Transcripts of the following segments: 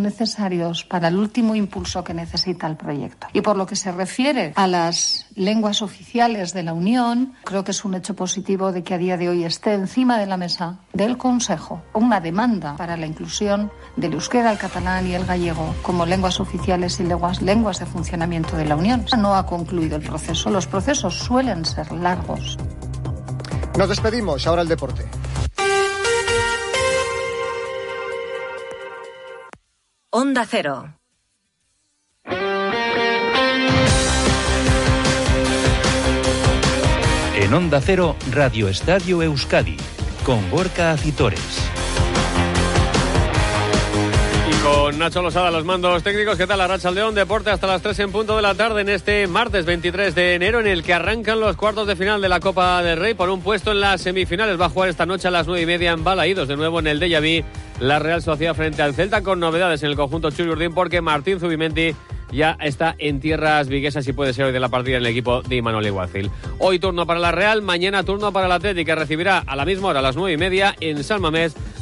necesarios para el último impulso que necesita el proyecto. Y por lo que se refiere a las lenguas oficiales de la Unión, creo que es un hecho positivo de que a día de hoy esté encima de la mesa del Consejo una demanda para la inclusión del euskera, el catalán y el gallego como lenguas oficiales y lenguas, lenguas de funcionamiento de la Unión. No ha concluido el proceso. Los procesos suelen ser largos. Nos despedimos. Ahora el deporte. Onda Cero. En Onda Cero, Radio Estadio Euskadi, con Gorka Acitores. Con Nacho Losada, los mandos técnicos. ¿Qué tal, la Racha León? Deporte hasta las 3 en punto de la tarde en este martes 23 de enero, en el que arrancan los cuartos de final de la Copa del Rey por un puesto en las semifinales. Va a jugar esta noche a las 9 y media en Balaídos, de nuevo en el Dejaví la Real Sociedad frente al Celta con novedades en el conjunto Churiurdín porque Martín Zubimenti ya está en tierras viguesas y puede ser hoy de la partida en el equipo de Imanol Iguacil. Hoy turno para la Real, mañana turno para el Atlético que recibirá a la misma hora, a las nueve y media, en San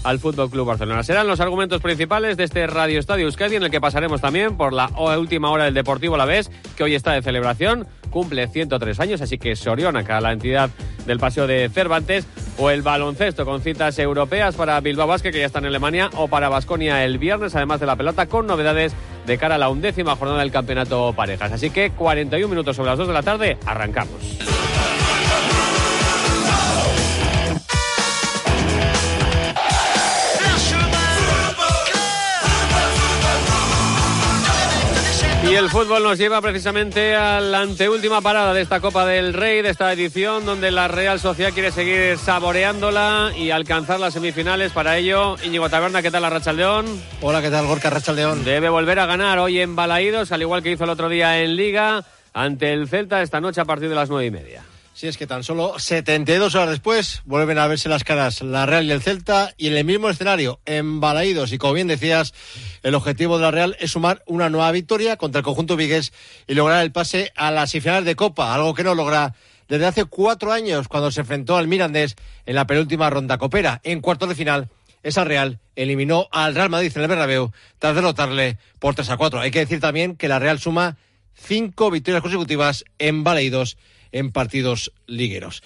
al Fútbol Club Barcelona. Serán los argumentos principales de este Radio Estadio Euskadi en el que pasaremos también por la última hora del Deportivo La Vez, que hoy está de celebración cumple 103 años, así que Sorionaca, la entidad del Paseo de Cervantes, o el baloncesto con citas europeas para Bilbao Basket, que ya está en Alemania, o para Basconia el viernes, además de la pelota, con novedades de cara a la undécima jornada del campeonato parejas. Así que 41 minutos sobre las 2 de la tarde, arrancamos. El fútbol nos lleva precisamente a la anteúltima parada de esta Copa del Rey, de esta edición, donde la Real Sociedad quiere seguir saboreándola y alcanzar las semifinales. Para ello, Íñigo Taberna, ¿qué tal la Rachaldeón? Hola, ¿qué tal Gorka Rachaldeón? Debe volver a ganar hoy en Balaídos, al igual que hizo el otro día en Liga, ante el Celta esta noche a partir de las nueve y media. Sí, es que tan solo 72 horas después vuelven a verse las caras la Real y el Celta y en el mismo escenario, embalaídos. Y como bien decías, el objetivo de la Real es sumar una nueva victoria contra el conjunto Vigués y lograr el pase a las semifinales de Copa, algo que no logra desde hace cuatro años cuando se enfrentó al Mirandés en la penúltima ronda copera. En cuartos de final, esa Real eliminó al Real Madrid en el Bernabéu tras derrotarle por 3 a 4. Hay que decir también que la Real suma cinco victorias consecutivas en Baleidos en partidos ligueros.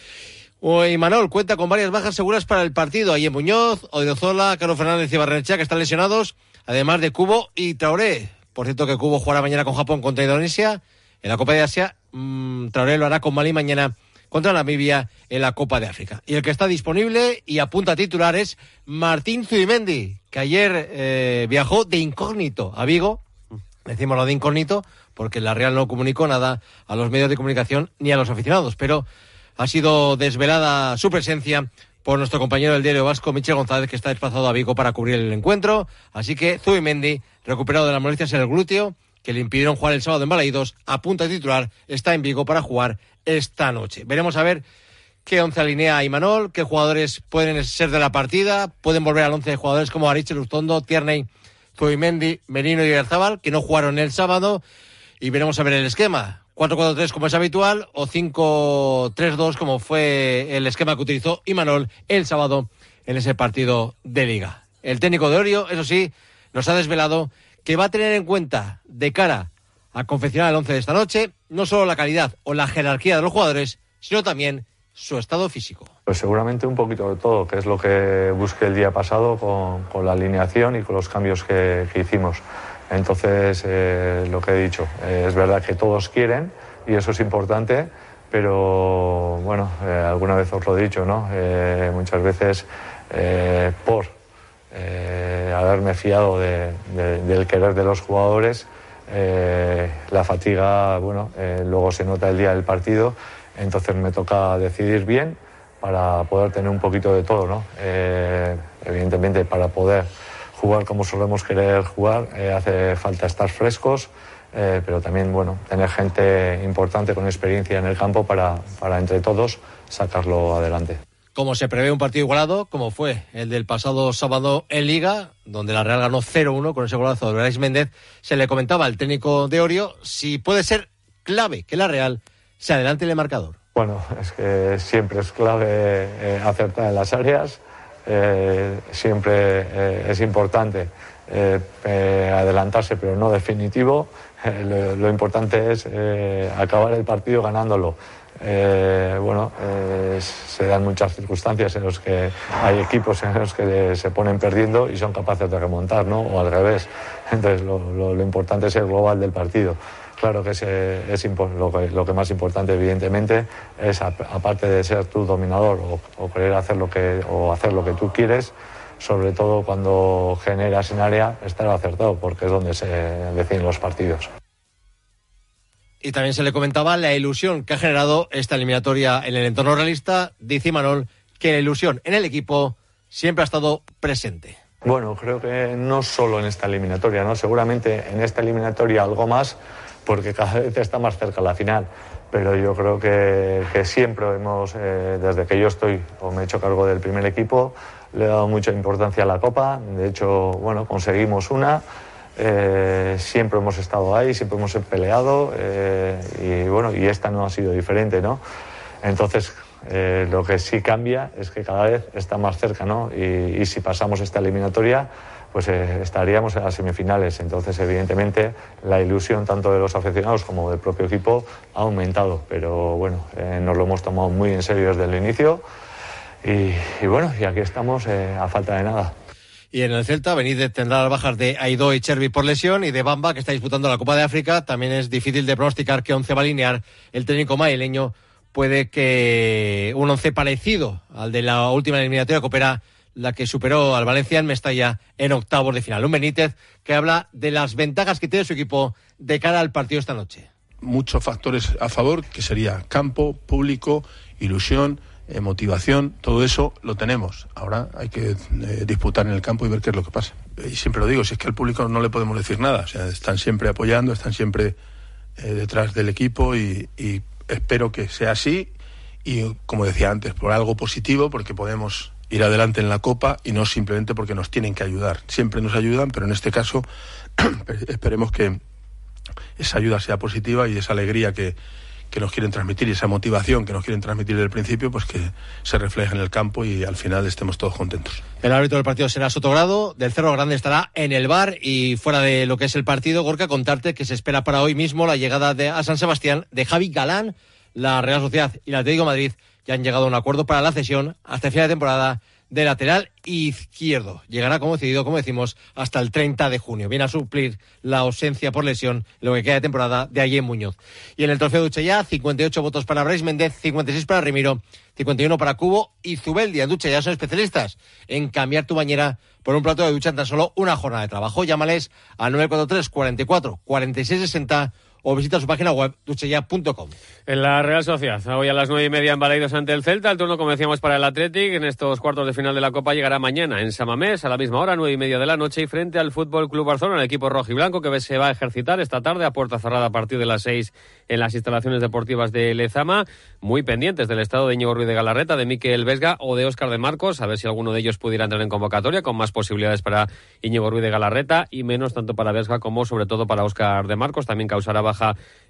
Hoy Manol cuenta con varias bajas seguras para el partido. En Muñoz, Odiozola, Carlos Fernández y Barrenechea que están lesionados, además de Cubo y Traoré. Por cierto que Cubo jugará mañana con Japón contra Indonesia. En la Copa de Asia, mmm, Traoré lo hará con Malí mañana contra Namibia en la Copa de África. Y el que está disponible y apunta a titular es Martín Zubimendi, que ayer eh, viajó de incógnito a Vigo. Decimos lo de incógnito porque la Real no comunicó nada a los medios de comunicación ni a los aficionados, pero ha sido desvelada su presencia por nuestro compañero del diario vasco, Michel González, que está desplazado a Vigo para cubrir el encuentro. Así que Zubimendi, recuperado de las molestias en el glúteo, que le impidieron jugar el sábado en Balaídos, a punto de titular, está en Vigo para jugar esta noche. Veremos a ver qué once alinea a Imanol, qué jugadores pueden ser de la partida, pueden volver al once de jugadores como Ariche Lustondo, Tierney, Zubimendi, Merino y Garzabal, que no jugaron el sábado, y veremos a ver el esquema. 4-4-3 como es habitual o 5-3-2 como fue el esquema que utilizó Imanol el sábado en ese partido de liga. El técnico de Orio, eso sí, nos ha desvelado que va a tener en cuenta de cara a confeccionar el 11 de esta noche no solo la calidad o la jerarquía de los jugadores, sino también su estado físico. Pues seguramente un poquito de todo, que es lo que busqué el día pasado con, la alineación y con los cambios que, hicimos. Entonces, eh, lo que he dicho, eh, es verdad que todos quieren y eso es importante, pero bueno, eh, alguna vez os lo he dicho, ¿no? Muchas veces por haberme fiado de- de- del querer de los jugadores, la fatiga, bueno, luego se nota el día del partido, entonces me toca decidir bien para poder tener un poquito de todo, ¿no? Eh, evidentemente, para poder jugar como solemos querer jugar, eh, hace falta estar frescos, eh, pero también, bueno, tener gente importante con experiencia en el campo para, para entre todos sacarlo adelante. Como se prevé un partido igualado, como fue el del pasado sábado en Liga, donde la Real ganó 0-1 con ese golazo de Brais Méndez, se le comentaba al técnico de Orio si puede ser clave que la Real se adelante en el marcador. Bueno, es que siempre es clave eh, acertar en las áreas, eh, siempre eh, es importante adelantarse, pero no definitivo. Lo, importante es acabar el partido ganándolo. bueno, se dan muchas circunstancias en las que hay equipos en los que se ponen perdiendo y son capaces de remontar, ¿no? O al revés. Entonces, lo importante es el global del partido. Claro que es, es lo, que, lo, que, más importante, evidentemente, es aparte de ser tú dominador o, querer hacer lo que o hacer lo que tú quieres, sobre todo cuando generas en área, estar acertado, porque es donde se deciden los partidos. Y también se le comentaba la ilusión que ha generado esta eliminatoria en el entorno realista. Dice Manol que la ilusión en el equipo siempre ha estado presente. Bueno, creo que no solo en esta eliminatoria, ¿no? Seguramente en esta eliminatoria algo más, porque cada vez está más cerca la final. Pero yo creo que, siempre hemos, eh, desde que yo estoy o me he hecho cargo del primer equipo, le he dado mucha importancia a la Copa. De hecho, bueno, conseguimos una. Eh, siempre hemos estado ahí, siempre hemos peleado eh, y bueno, y esta no ha sido diferente, ¿no? Entonces, lo que sí cambia es que cada vez está más cerca, ¿no? y si pasamos esta eliminatoria, pues eh, estaríamos en las semifinales. Entonces, evidentemente, la ilusión tanto de los aficionados como del propio equipo ha aumentado. Pero bueno, eh, nos lo hemos tomado muy en serio desde el inicio. Y, bueno, y aquí estamos eh, a falta de nada. Y en el Celta, Benítez tendrá las bajas de Aido y Chervi por lesión y de Bamba, que está disputando la Copa de África. También es difícil de pronosticar qué once va a alinear el técnico maileño. Puede que un once parecido al de la última eliminatoria que opera la que superó al Valencia en Mestalla en octavos de final. Un Benítez que habla de las ventajas que tiene su equipo de cara al partido esta noche. Muchos factores a favor, que sería campo, público, ilusión, eh, motivación, todo eso lo tenemos. Ahora hay que eh, disputar en el campo y ver qué es lo que pasa. Y siempre lo digo, si es que al público no le podemos decir nada, o sea, están siempre apoyando, están siempre eh, detrás del equipo y espero que sea así y como decía antes, por algo positivo, porque podemos ir adelante en la Copa y no simplemente porque nos tienen que ayudar. Siempre nos ayudan, pero en este caso esperemos que esa ayuda sea positiva y esa alegría que, que nos quieren transmitir y esa motivación que nos quieren transmitir desde el principio, pues que se refleje en el campo y al final estemos todos contentos. El árbitro del partido será Sotogrado, del Cerro Grande estará en el bar y fuera de lo que es el partido, Gorka, contarte que se espera para hoy mismo la llegada de, a San Sebastián de Javi Galán, la Real Sociedad y la Atlético Madrid ya han llegado a un acuerdo para la cesión hasta el final de temporada de lateral izquierdo. Llegará, como decidido, como decimos, hasta el 30 de junio. Viene a suplir la ausencia por lesión, lo que queda de temporada de Ayer Muñoz. Y en el trofeo Duche ya, 58 votos para Brais Méndez, 56 para Remiro, 51 para Cubo y Zubeldia. Duche ya son especialistas en cambiar tu bañera por un plato de ducha en tan solo una jornada de trabajo. Llámales al 943 44 46 60 o visita su página web ducheya.com. En la Real Sociedad, hoy a las nueve y media en Baleidos ante el Celta, el turno como decíamos para el Athletic. En estos cuartos de final de la Copa llegará mañana en Samamés a la misma hora, nueve y media de la noche y frente al Fútbol Club Barcelona, el equipo rojo y blanco que se va a ejercitar esta tarde a puerta cerrada a partir de las seis en las instalaciones deportivas de Lezama, muy pendientes del estado de Íñigo Ruiz de Galarreta, de Miquel Vesga o de Óscar de Marcos, a ver si alguno de ellos pudiera entrar en convocatoria con más posibilidades para Íñigo Ruiz de Galarreta y menos tanto para Vesga como sobre todo para Óscar de Marcos, también causará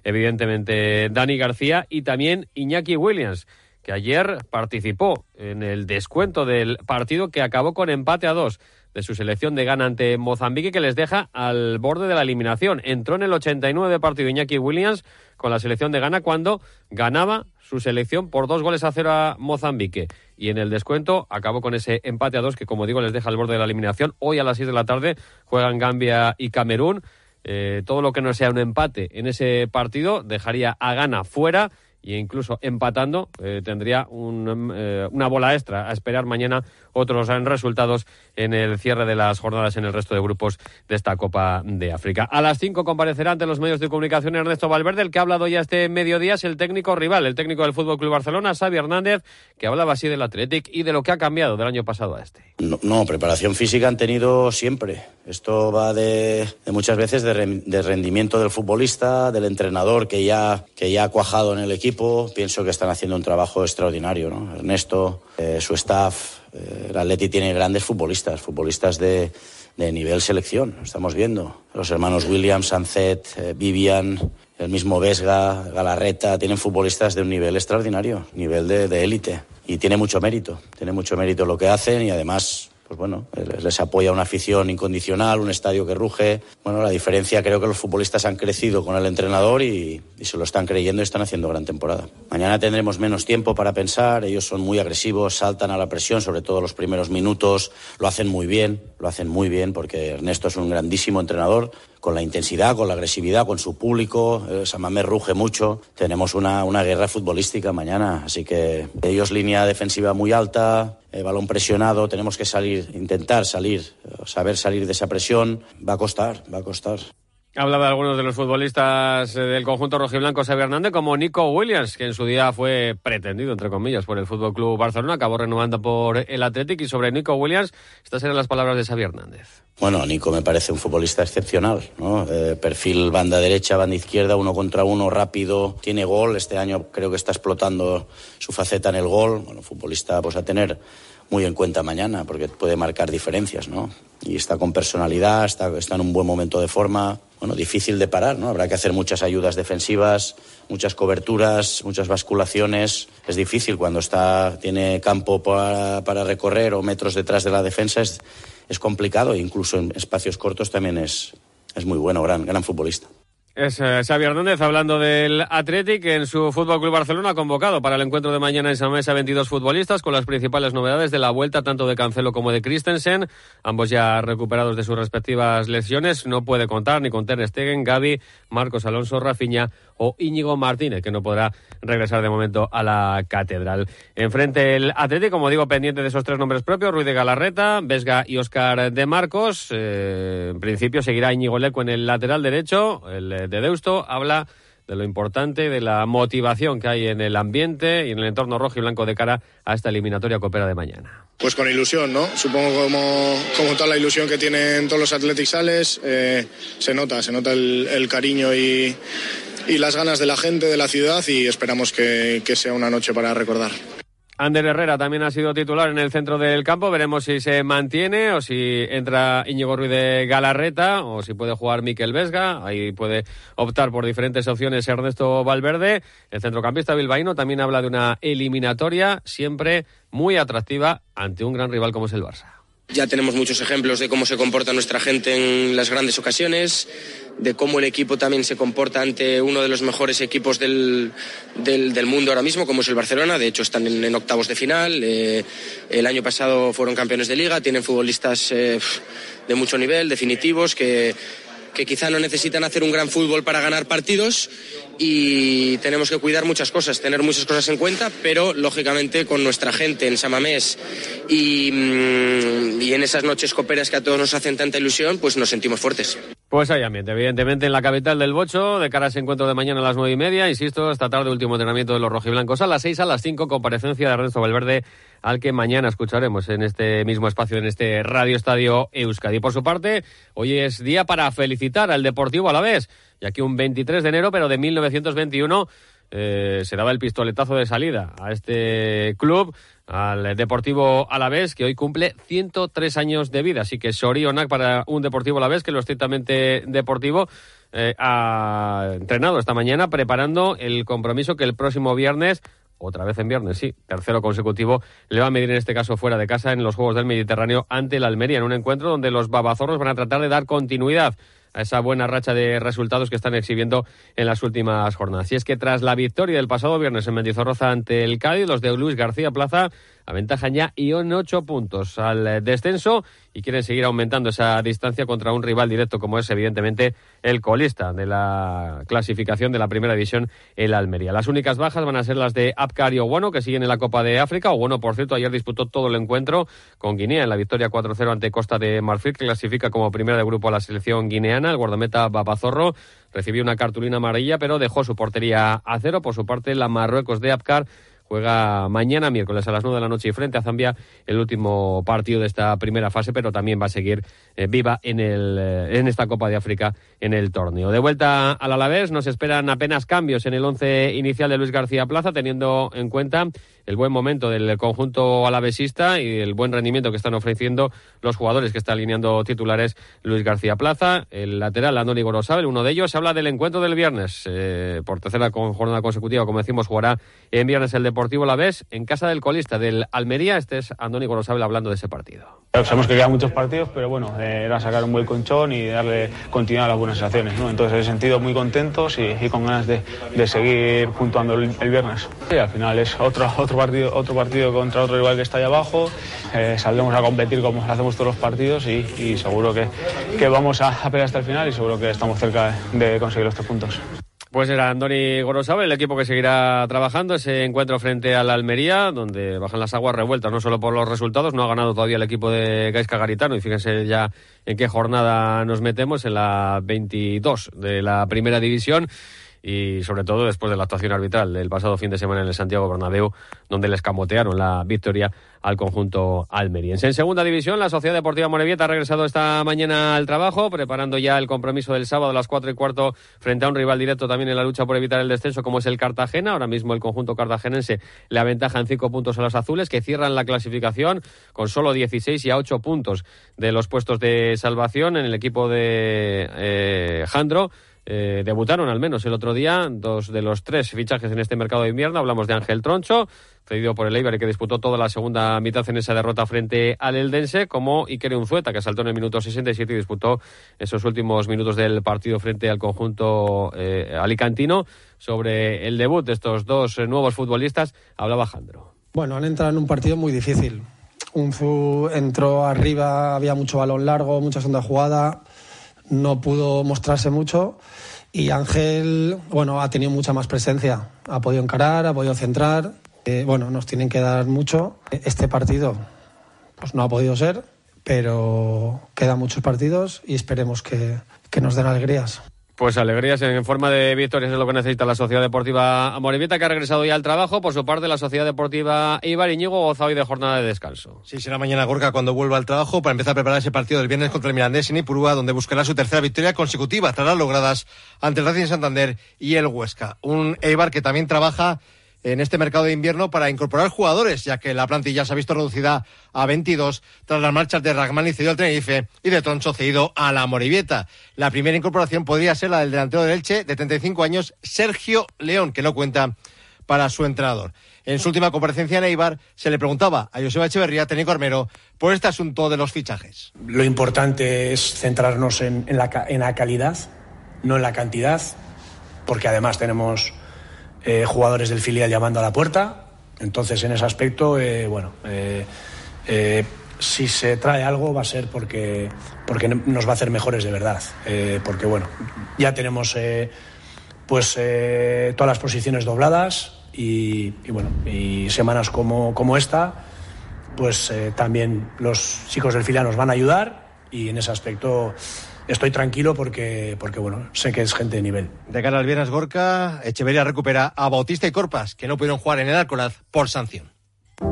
evidentemente Dani García y también Iñaki Williams, que ayer participó en el descuento del partido que acabó con empate a dos de su selección de gana ante Mozambique que les deja al borde de la eliminación. Entró en el 89 de partido Iñaki Williams con la selección de gana cuando ganaba su selección por dos goles a cero a Mozambique. Y en el descuento acabó con ese empate a dos que, como digo, les deja al borde de la eliminación. Hoy a las 6 de la tarde juegan Gambia y Camerún. Eh, todo lo que no sea un empate en ese partido dejaría a Gana fuera e incluso empatando eh, tendría eh, una bola extra a esperar mañana otros resultados en el cierre de las jornadas en el resto de grupos de esta Copa de África. A las 5 comparecerá ante los medios de comunicación Ernesto Valverde, el que ha hablado ya este mediodía es el técnico rival, el técnico del Fútbol Club Barcelona, Xavi Hernández, que hablaba así del Athletic y de lo que ha cambiado del año pasado a este. No, preparación física han tenido siempre. Esto va de, muchas veces de, rendimiento del futbolista, del entrenador que ya, que ya ha cuajado en el equipo. Pienso que están haciendo un trabajo extraordinario. ¿no? Ernesto, eh, su staff, eh, el Atleti tiene grandes futbolistas, futbolistas de, nivel selección, estamos viendo. Los hermanos Williams, Sancet, eh, Vivian, el mismo Vesga, Galarreta, tienen futbolistas de un nivel extraordinario, nivel de élite. y tiene mucho mérito, tiene mucho mérito lo que hacen y además pues bueno, les apoya una afición incondicional, un estadio que ruge. Bueno, la diferencia creo que los futbolistas han crecido con el entrenador y, se lo están creyendo y están haciendo gran temporada. Mañana tendremos menos tiempo para pensar, ellos son muy agresivos, saltan a la presión, sobre todo los primeros minutos, lo hacen muy bien, lo hacen muy bien porque Ernesto es un grandísimo entrenador con la intensidad, con la agresividad, con su público. Eh, Samamé ruge mucho. Tenemos una, una, guerra futbolística mañana, así que ellos línea defensiva muy alta, eh, balón presionado, tenemos que salir, intentar salir, saber salir de esa presión. Va a costar, va a costar. Hablaba de algunos de los futbolistas eh, del conjunto rojiblanco Xavi Hernández, como Nico Williams, que en su día fue pretendido, entre comillas, por el Fútbol Club Barcelona, acabó renovando por el Athletic. Y sobre Nico Williams, estas eran las palabras de Xavi Hernández. Bueno, Nico me parece un futbolista excepcional, ¿no? Eh, perfil banda derecha, banda izquierda, uno contra uno, rápido, tiene gol. Este año creo que está explotando su faceta en el gol. Bueno, futbolista pues a tener muy en cuenta mañana, porque puede marcar diferencias, ¿no? Y está con personalidad, está, en un buen momento de forma. Bueno, difícil de parar, ¿no? Habrá que hacer muchas ayudas defensivas, muchas coberturas, muchas basculaciones. Es difícil cuando está, tiene campo para, recorrer o metros detrás de la defensa. Es, complicado, incluso en espacios cortos también es, es muy bueno, gran, gran futbolista. Es eh, Xavi Hernández hablando del Athletic en su Fútbol Club Barcelona convocado para el encuentro de mañana en San Mesa a 22 futbolistas con las principales novedades de la vuelta tanto de Cancelo como de Christensen, ambos ya recuperados de sus respectivas lesiones, no puede contar ni con Ter Stegen, Gaby, Marcos Alonso, Rafinha o Íñigo Martínez, que no podrá regresar de momento a la catedral. Enfrente el Athletic, como digo, pendiente de esos tres nombres propios, Ruiz de Galarreta, Vesga y Óscar de Marcos. Eh, en principio seguirá Íñigo Leco en el lateral derecho, el de Deusto habla de lo importante, de la motivación que hay en el ambiente y en el entorno rojo y blanco de cara a esta eliminatoria coopera de mañana. Pues con ilusión, ¿no? Supongo como, como toda la ilusión que tienen todos los Athletic Sales, eh, se nota, se nota el cariño y, y, las ganas de la gente, de la ciudad y esperamos que, sea una noche para recordar. Ander Herrera también ha sido titular en el centro del campo. Veremos si se mantiene o si entra Íñigo Ruiz de Galarreta o si puede jugar Miquel Vesga. Ahí puede optar por diferentes opciones Ernesto Valverde. El centrocampista bilbaíno también habla de una eliminatoria siempre muy atractiva ante un gran rival como es el Barça. Ya tenemos muchos ejemplos de cómo se comporta nuestra gente en las grandes ocasiones, de cómo el equipo también se comporta ante uno de los mejores equipos del, del, del mundo ahora mismo, como es el Barcelona. De hecho, están en, octavos de final. Eh, el año pasado fueron campeones de liga, tienen futbolistas eh, de mucho nivel, definitivos, que, que quizá no necesitan hacer un gran fútbol para ganar partidos y tenemos que cuidar muchas cosas, tener muchas cosas en cuenta, pero lógicamente con nuestra gente en Samamés y, y, en esas noches coperas que a todos nos hacen tanta ilusión, pues nos sentimos fuertes. Pues hay ambiente, evidentemente en la capital del Bocho, de cara a ese encuentro de mañana a las nueve y media, insisto, esta tarde último entrenamiento de los rojiblancos a las seis, a las cinco, comparecencia de Ernesto Valverde al que mañana escucharemos en este mismo espacio, en este Radio Estadio Euskadi. Por su parte, hoy es día para felicitar al Deportivo a la vez, ya que un 23 de enero, pero de 1921, eh, se daba el pistoletazo de salida a este club, al Deportivo Alavés, que hoy cumple 103 años de vida. Así que Sorionac para un Deportivo Alavés, que lo estrictamente deportivo, eh, ha entrenado esta mañana preparando el compromiso que el próximo viernes otra vez en viernes, sí, tercero consecutivo, le va a medir en este caso fuera de casa en los Juegos del Mediterráneo ante la Almería, en un encuentro donde los babazorros van a tratar de dar continuidad a esa buena racha de resultados que están exhibiendo en las últimas jornadas. Y es que tras la victoria del pasado viernes en Mendizorroza ante el Cádiz, los de Luis García Plaza aventajan ya y en ocho puntos al descenso y quieren seguir aumentando esa distancia contra un rival directo como es evidentemente el colista de la clasificación de la primera división, el Almería. Las únicas bajas van a ser las de Apcar y Oguano que siguen en la Copa de África. Oguano, por cierto, ayer disputó todo el encuentro con Guinea en la victoria 4-0 ante Costa de Marfil que clasifica como primera de grupo a la selección guineana. El guardameta Babazorro recibió una cartulina amarilla pero dejó su portería a cero. Por su parte, la Marruecos de Apcar juega mañana miércoles a las 9 de la noche y frente a Zambia el último partido de esta primera fase, pero también va a seguir eh, viva en, el, eh, en esta Copa de África en el torneo. De vuelta al Alavés, nos esperan apenas cambios en el once inicial de Luis García Plaza, teniendo en cuenta el buen momento del conjunto alavesista y el buen rendimiento que están ofreciendo los jugadores que está alineando titulares Luis García Plaza, el lateral Andoni Gorosabel, uno de ellos. Se habla del encuentro del viernes, eh, por tercera jornada consecutiva, como decimos, jugará en viernes el Deportivo Deportivo La Vez en casa del colista del Almería. Este es Andoni Gorosabel hablando de ese partido. Sabemos que quedan muchos partidos, pero bueno, eh, era sacar un buen colchón y darle continuidad a las buenas sensaciones. ¿no? Entonces, en sentido, muy contentos y, con ganas de, seguir puntuando el, viernes. Y al final es otro, otro, partido, otro partido contra otro rival que está ahí abajo. Eh, saldremos a competir como hacemos todos los partidos y, seguro que, que vamos a, a pelear hasta el final y seguro que estamos cerca de conseguir los tres puntos. Pues era Andoni Gorosabel, el equipo que seguirá trabajando ese encuentro frente al Almería, donde bajan las aguas revueltas, no solo por los resultados, no ha ganado todavía el equipo de Gaisca Garitano, y fíjense ya en qué jornada nos metemos, en la 22 de la primera división y sobre todo después de la actuación arbitral del pasado fin de semana en el Santiago Bernabéu, donde les camotearon la victoria al conjunto almeriense. En segunda división, la Sociedad Deportiva Morevieta ha regresado esta mañana al trabajo, preparando ya el compromiso del sábado a las cuatro y cuarto frente a un rival directo también en la lucha por evitar el descenso, como es el Cartagena. Ahora mismo el conjunto cartagenense le aventaja en cinco puntos a los azules, que cierran la clasificación con solo 16 y a ocho puntos de los puestos de salvación en el equipo de eh, Jandro eh, debutaron al menos el otro día dos de los tres fichajes en este mercado de invierno. Hablamos de Ángel Troncho, cedido por el Eibar que disputó toda la segunda mitad en esa derrota frente al Eldense, como Iker Unzueta, que saltó en el minuto 67 y disputó esos últimos minutos del partido frente al conjunto eh, alicantino. Sobre el debut de estos dos eh, nuevos futbolistas, hablaba Jandro. Bueno, han entrado en un partido muy difícil. Unzu entró arriba, había mucho balón largo, mucha sonda jugada no pudo mostrarse mucho y Ángel, bueno, ha tenido mucha más presencia. Ha podido encarar, ha podido centrar. Eh, bueno, nos tienen que dar mucho. Este partido, pues no ha podido ser, pero quedan muchos partidos y esperemos que, que nos den alegrías. Pues alegrías en forma de victorias es lo que necesita la Sociedad Deportiva Amorebieta, que ha regresado ya al trabajo. Por su parte, la Sociedad Deportiva Ibar Iñigo goza hoy de jornada de descanso. Sí, será mañana Gorka cuando vuelva al trabajo para empezar a preparar ese partido del viernes contra el Mirandés en Ipurúa, donde buscará su tercera victoria consecutiva tras las logradas ante el Racing Santander y el Huesca. Un Eibar que también trabaja en este mercado de invierno para incorporar jugadores, ya que la plantilla se ha visto reducida a 22 tras las marchas de Ragman cedido al Tenerife y de Troncho cedido a la Morivieta. La primera incorporación podría ser la del delantero del Elche, de 35 años, Sergio León, que no cuenta para su entrenador. En su última comparecencia en Eibar se le preguntaba a Joseba Echeverría, técnico armero, por este asunto de los fichajes. Lo importante es centrarnos en la calidad, no en la cantidad, porque además tenemos eh, jugadores del filial llamando a la puerta. Entonces, en ese aspecto, eh, bueno, eh, si se trae algo va a ser porque, porque nos va a hacer mejores de verdad. porque, bueno, ya tenemos pues todas las posiciones dobladas y, bueno, y semanas como, como esta, pues también los chicos del filial nos van a ayudar y en ese aspecto estoy tranquilo porque, porque bueno, sé que es gente de nivel. De cara al viernes Gorka, Echeverría recupera a Bautista y Corpas, que no pudieron jugar en el Alcolaz por sanción.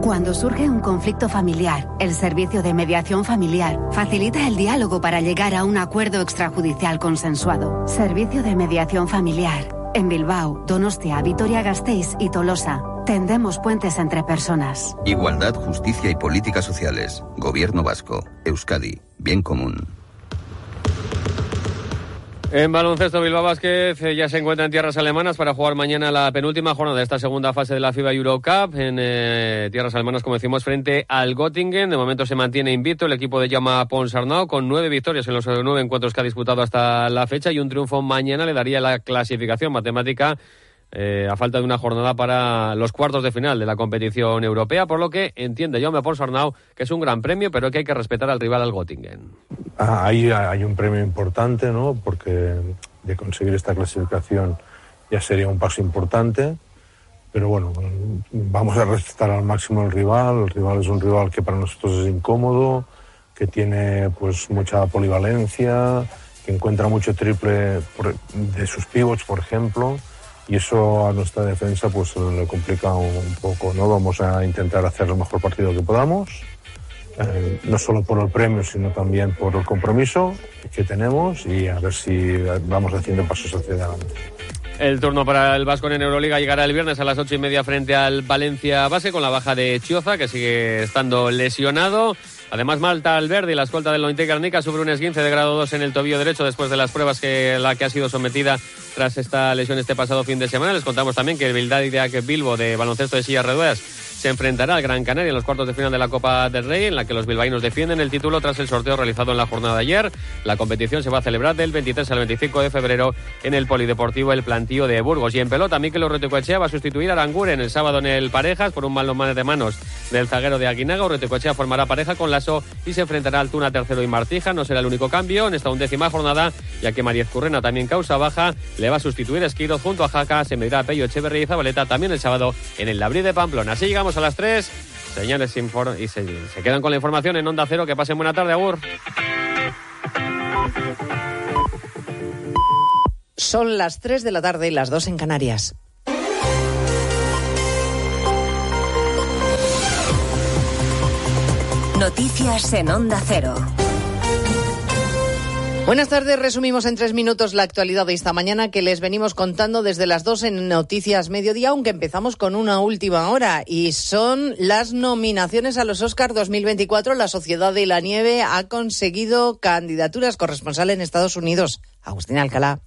Cuando surge un conflicto familiar, el Servicio de Mediación Familiar facilita el diálogo para llegar a un acuerdo extrajudicial consensuado. Servicio de Mediación Familiar. En Bilbao, Donostia, Vitoria-Gasteiz y Tolosa. Tendemos puentes entre personas. Igualdad, justicia y políticas sociales. Gobierno vasco. Euskadi. Bien común. En baloncesto, Bilbao Vázquez eh, ya se encuentra en tierras alemanas para jugar mañana la penúltima jornada de esta segunda fase de la FIBA Eurocup en eh, tierras alemanas, como decimos, frente al Göttingen. De momento se mantiene invicto el equipo de Llama Ponsarnau con nueve victorias en los nueve encuentros que ha disputado hasta la fecha y un triunfo mañana le daría la clasificación matemática eh, a falta de una jornada para los cuartos de final de la competición europea, por lo que entiende Jaume Ponsarnau que es un gran premio, pero que hay que respetar al rival al Göttingen. Ah, ahí hay un premio importante, ¿no? Porque de conseguir esta clasificación ya sería un paso importante. Pero bueno, vamos a respetar al máximo al rival. El rival es un rival que para nosotros es incómodo, que tiene pues mucha polivalencia, que encuentra mucho triple de sus pivots, por ejemplo y eso a nuestra defensa pues le complica un poco, ¿no? Vamos a intentar hacer el mejor partido que podamos, eh, no solo por el premio, sino también por el compromiso que tenemos y a ver si vamos haciendo pasos hacia adelante. El turno para el Vasco en Euroliga llegará el viernes a las ocho y media frente al Valencia Base con la baja de Chioza, que sigue estando lesionado. Además, Malta Alberdi, la escolta del Lointe Garnica, sufre un esguince de grado 2 en el tobillo derecho después de las pruebas que la que ha sido sometida tras esta lesión este pasado fin de semana. Les contamos también que el Bildad de Bilbo de baloncesto de silla ruedas se enfrentará al Gran Canaria en los cuartos de final de la Copa del Rey, en la que los bilbaínos defienden el título tras el sorteo realizado en la jornada de ayer. La competición se va a celebrar del 23 al 25 de febrero en el Polideportivo El Plantío de Burgos. Y en pelota, Mikel Urruticoechea va a sustituir a Aranguren el sábado en el Parejas por un mal de manos del zaguero de Aguinaga. Urruticoechea formará pareja con Lasso y se enfrentará al Tuna tercero y Martija. No será el único cambio en esta undécima jornada, ya que María Currena también causa baja. Le va a sustituir Esquiro junto a Jaca. Se medirá Pello Echeverría y Zabaleta también el sábado en el Labrí de Pamplona. Así llegamos a las 3 señales y se, se quedan con la información en Onda Cero. Que pasen buena tarde, Agur. Son las 3 de la tarde y las 2 en Canarias. Noticias en Onda Cero. Buenas tardes, resumimos en tres minutos la actualidad de esta mañana que les venimos contando desde las dos en Noticias Mediodía, aunque empezamos con una última hora y son las nominaciones a los Oscars 2024. La Sociedad de la Nieve ha conseguido candidaturas corresponsal en Estados Unidos. Agustín Alcalá.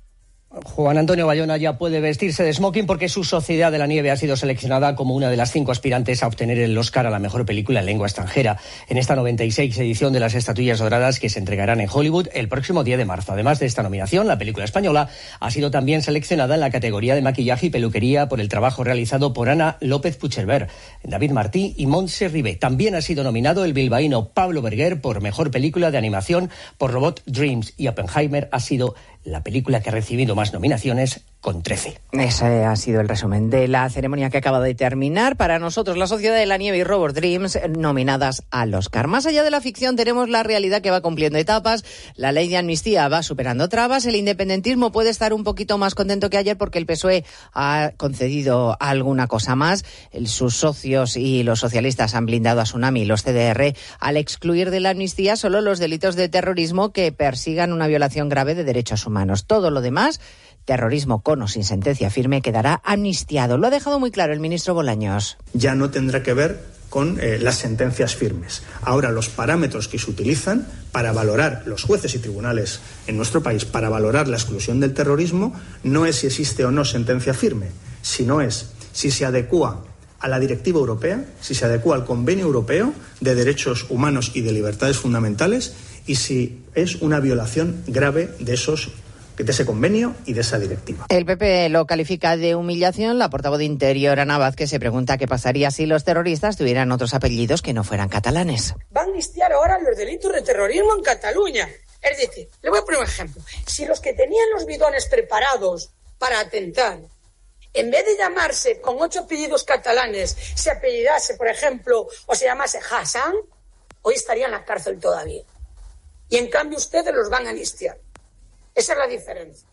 Juan Antonio Bayona ya puede vestirse de smoking porque su Sociedad de la Nieve ha sido seleccionada como una de las cinco aspirantes a obtener el Oscar a la mejor película en lengua extranjera en esta 96 edición de las estatuillas doradas que se entregarán en Hollywood el próximo 10 de marzo. Además de esta nominación, la película española ha sido también seleccionada en la categoría de maquillaje y peluquería por el trabajo realizado por Ana López Pucherver, David Martí y Montse Ribé. También ha sido nominado el bilbaíno Pablo Berger por mejor película de animación por Robot Dreams y Oppenheimer ha sido la película que ha recibido más nominaciones con 13. Ese ha sido el resumen de la ceremonia que acaba de terminar. Para nosotros, la Sociedad de la Nieve y Robot Dreams nominadas al Oscar. Más allá de la ficción, tenemos la realidad que va cumpliendo etapas. La ley de amnistía va superando trabas. El independentismo puede estar un poquito más contento que ayer porque el PSOE ha concedido alguna cosa más. sus socios y los socialistas han blindado a Tsunami y los CDR al excluir de la amnistía solo los delitos de terrorismo que persigan una violación grave de derechos humanos. Todo lo demás terrorismo con o sin sentencia firme quedará amnistiado. Lo ha dejado muy claro el ministro Bolaños. Ya no tendrá que ver con eh, las sentencias firmes. Ahora los parámetros que se utilizan para valorar los jueces y tribunales en nuestro país, para valorar la exclusión del terrorismo, no es si existe o no sentencia firme, sino es si se adecua a la directiva europea, si se adecua al convenio europeo de derechos humanos y de libertades fundamentales y si es una violación grave de esos de ese convenio y de esa directiva. El PP lo califica de humillación. La portavoz de Interior, Ana Vázquez, se pregunta qué pasaría si los terroristas tuvieran otros apellidos que no fueran catalanes. Van a amnistiar ahora los delitos de terrorismo en Cataluña. Es decir, le voy a poner un ejemplo. Si los que tenían los bidones preparados para atentar, en vez de llamarse con ocho apellidos catalanes, se apellidase, por ejemplo, o se llamase Hassan, hoy estaría en la cárcel todavía. Y en cambio ustedes los van a amnistiar. Esa es la diferencia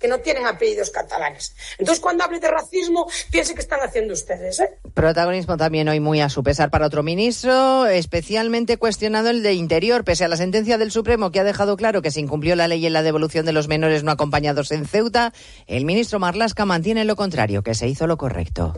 que no tienen apellidos catalanes. Entonces, cuando hable de racismo, piense que están haciendo ustedes. ¿eh? Protagonismo también hoy muy a su pesar para otro ministro, especialmente cuestionado el de Interior, pese a la sentencia del Supremo que ha dejado claro que se incumplió la ley en la devolución de los menores no acompañados en Ceuta. El ministro Marlasca mantiene lo contrario, que se hizo lo correcto.